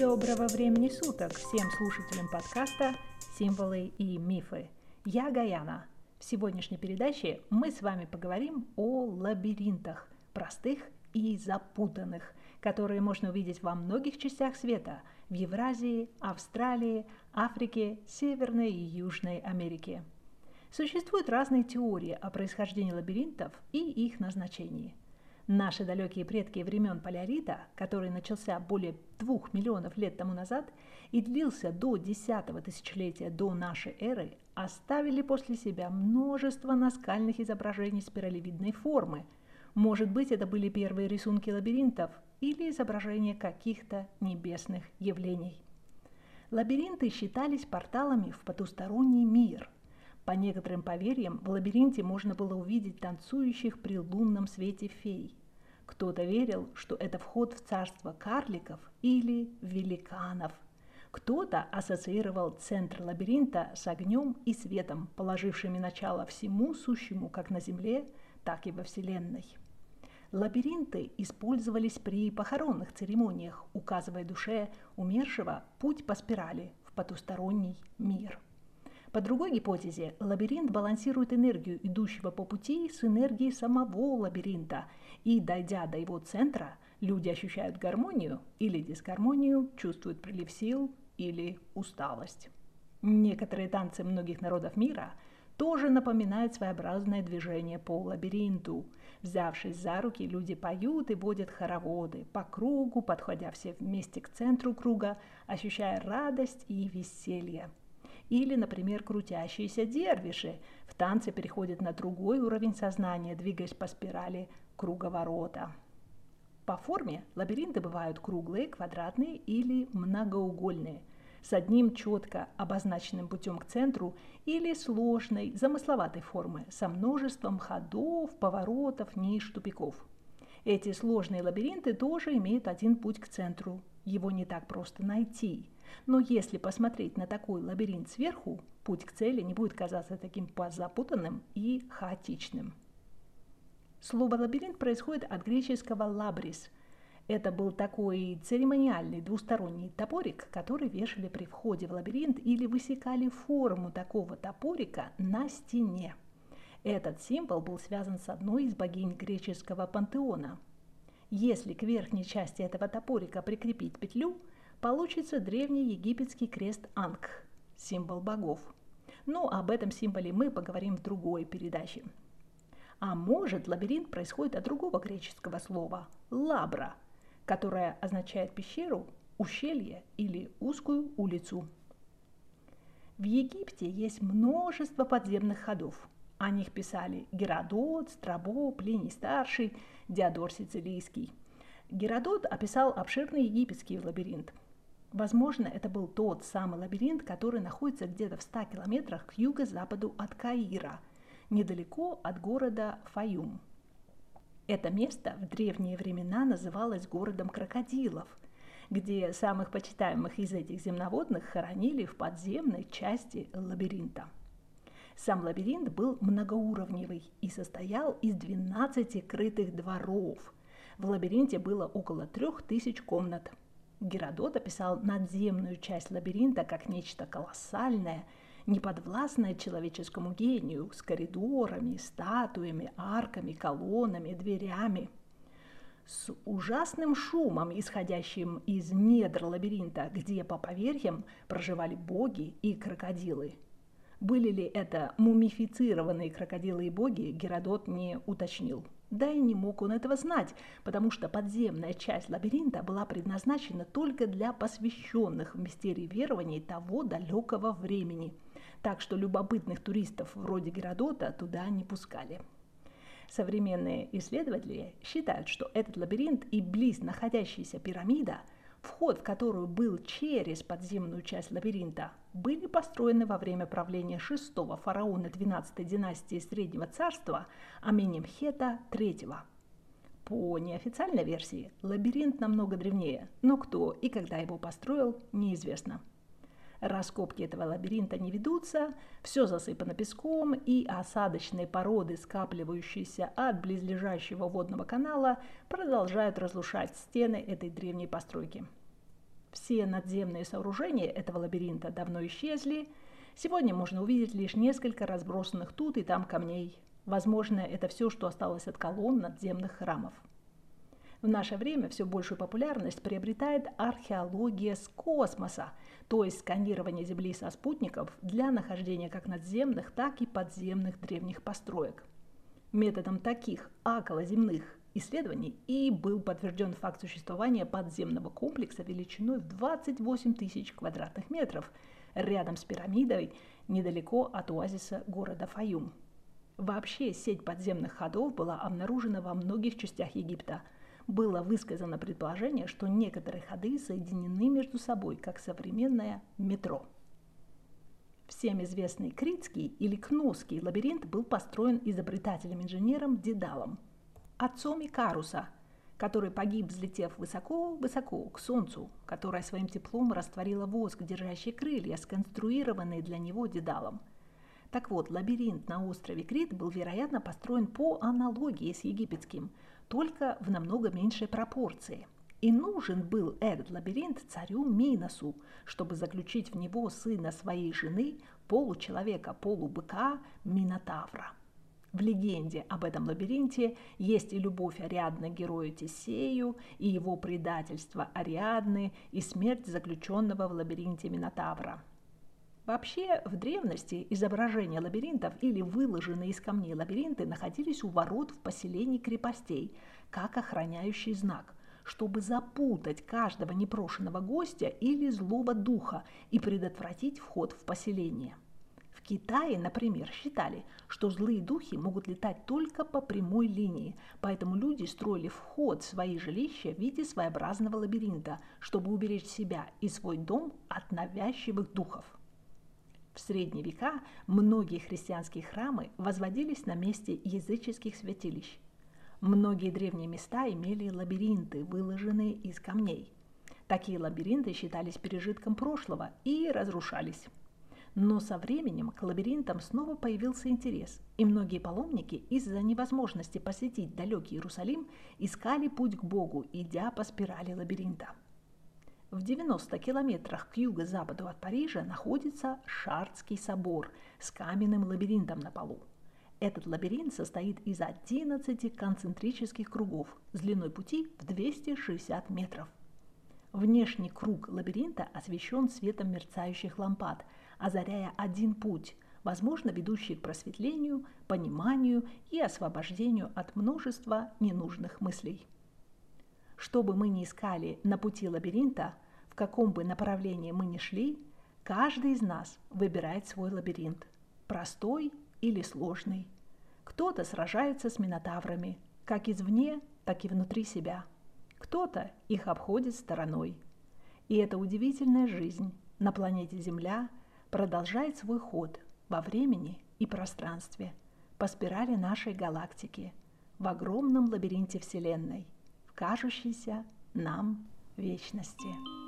Доброго времени суток всем слушателям подкаста «Символы и мифы». Я Гаяна. В сегодняшней передаче мы с вами поговорим о лабиринтах, простых и запутанных, которые можно увидеть во многих частях света – в Евразии, Австралии, Африке, Северной и Южной Америке. Существуют разные теории о происхождении лабиринтов и их назначении – Наши далекие предки времен Полярита, который начался более двух миллионов лет тому назад и длился до десятого тысячелетия до нашей эры, оставили после себя множество наскальных изображений спиралевидной формы. Может быть, это были первые рисунки лабиринтов или изображения каких-то небесных явлений. Лабиринты считались порталами в потусторонний мир – по некоторым поверьям, в лабиринте можно было увидеть танцующих при лунном свете фей. Кто-то верил, что это вход в царство карликов или великанов. Кто-то ассоциировал центр лабиринта с огнем и светом, положившими начало всему сущему как на Земле, так и во Вселенной. Лабиринты использовались при похоронных церемониях, указывая душе умершего путь по спирали в потусторонний мир – по другой гипотезе, лабиринт балансирует энергию идущего по пути с энергией самого лабиринта, и, дойдя до его центра, люди ощущают гармонию или дисгармонию, чувствуют прилив сил или усталость. Некоторые танцы многих народов мира тоже напоминают своеобразное движение по лабиринту. Взявшись за руки, люди поют и водят хороводы по кругу, подходя все вместе к центру круга, ощущая радость и веселье. Или, например, крутящиеся дервиши в танце переходят на другой уровень сознания, двигаясь по спирали круговорота. По форме лабиринты бывают круглые, квадратные или многоугольные, с одним четко обозначенным путем к центру или сложной, замысловатой формы, со множеством ходов, поворотов, ниш, тупиков. Эти сложные лабиринты тоже имеют один путь к центру. Его не так просто найти – но если посмотреть на такой лабиринт сверху, путь к цели не будет казаться таким запутанным и хаотичным. Слово «лабиринт» происходит от греческого «лабрис». Это был такой церемониальный двусторонний топорик, который вешали при входе в лабиринт или высекали форму такого топорика на стене. Этот символ был связан с одной из богинь греческого пантеона. Если к верхней части этого топорика прикрепить петлю – получится древний египетский крест Анг, символ богов. Но об этом символе мы поговорим в другой передаче. А может, лабиринт происходит от другого греческого слова – лабра, которое означает пещеру, ущелье или узкую улицу. В Египте есть множество подземных ходов. О них писали Геродот, Страбо, Плиний Старший, Диодор Сицилийский. Геродот описал обширный египетский лабиринт – Возможно, это был тот самый лабиринт, который находится где-то в 100 километрах к юго-западу от Каира, недалеко от города Фаюм. Это место в древние времена называлось городом крокодилов, где самых почитаемых из этих земноводных хоронили в подземной части лабиринта. Сам лабиринт был многоуровневый и состоял из 12 крытых дворов. В лабиринте было около 3000 комнат – Геродот описал надземную часть лабиринта как нечто колоссальное, неподвластное человеческому гению, с коридорами, статуями, арками, колоннами, дверями. С ужасным шумом, исходящим из недр лабиринта, где по поверьям проживали боги и крокодилы. Были ли это мумифицированные крокодилы и боги, Геродот не уточнил. Да и не мог он этого знать, потому что подземная часть лабиринта была предназначена только для посвященных в мистерии верований того далекого времени. Так что любопытных туристов вроде Геродота туда не пускали. Современные исследователи считают, что этот лабиринт и близ находящаяся пирамида – вход в которую был через подземную часть лабиринта, были построены во время правления шестого фараона 12 династии Среднего царства Аменемхета III. По неофициальной версии, лабиринт намного древнее, но кто и когда его построил, неизвестно. Раскопки этого лабиринта не ведутся, все засыпано песком, и осадочные породы, скапливающиеся от близлежащего водного канала, продолжают разрушать стены этой древней постройки. Все надземные сооружения этого лабиринта давно исчезли. Сегодня можно увидеть лишь несколько разбросанных тут и там камней. Возможно, это все, что осталось от колонн надземных храмов. В наше время все большую популярность приобретает археология с космоса, то есть сканирование Земли со спутников для нахождения как надземных, так и подземных древних построек. Методом таких околоземных исследований и был подтвержден факт существования подземного комплекса величиной в 28 тысяч квадратных метров рядом с пирамидой недалеко от оазиса города Фаюм. Вообще сеть подземных ходов была обнаружена во многих частях Египта – было высказано предположение, что некоторые ходы соединены между собой, как современное метро. Всем известный Критский или Кносский лабиринт был построен изобретателем-инженером Дедалом, отцом Икаруса, который погиб, взлетев высоко-высоко к Солнцу, которое своим теплом растворило воск, держащий крылья, сконструированные для него Дедалом – так вот, лабиринт на острове Крит был, вероятно, построен по аналогии с египетским, только в намного меньшей пропорции. И нужен был этот лабиринт царю Миносу, чтобы заключить в него сына своей жены, получеловека, полубыка Минотавра. В легенде об этом лабиринте есть и любовь Ариадны к герою Тесею, и его предательство Ариадны, и смерть заключенного в лабиринте Минотавра – Вообще, в древности изображения лабиринтов или выложенные из камней лабиринты находились у ворот в поселении крепостей, как охраняющий знак, чтобы запутать каждого непрошенного гостя или злого духа и предотвратить вход в поселение. В Китае, например, считали, что злые духи могут летать только по прямой линии, поэтому люди строили вход в свои жилища в виде своеобразного лабиринта, чтобы уберечь себя и свой дом от навязчивых духов. В средние века многие христианские храмы возводились на месте языческих святилищ. Многие древние места имели лабиринты, выложенные из камней. Такие лабиринты считались пережитком прошлого и разрушались. Но со временем к лабиринтам снова появился интерес, и многие паломники из-за невозможности посетить далекий Иерусалим искали путь к Богу, идя по спирали лабиринта. В 90 километрах к юго-западу от Парижа находится Шардский собор с каменным лабиринтом на полу. Этот лабиринт состоит из 11 концентрических кругов с длиной пути в 260 метров. Внешний круг лабиринта освещен светом мерцающих лампад, озаряя один путь, возможно, ведущий к просветлению, пониманию и освобождению от множества ненужных мыслей. Что бы мы ни искали на пути лабиринта, в каком бы направлении мы ни шли, каждый из нас выбирает свой лабиринт, простой или сложный. Кто-то сражается с минотаврами, как извне, так и внутри себя. Кто-то их обходит стороной. И эта удивительная жизнь на планете Земля продолжает свой ход во времени и пространстве, по спирали нашей галактики, в огромном лабиринте Вселенной, в кажущейся нам вечности.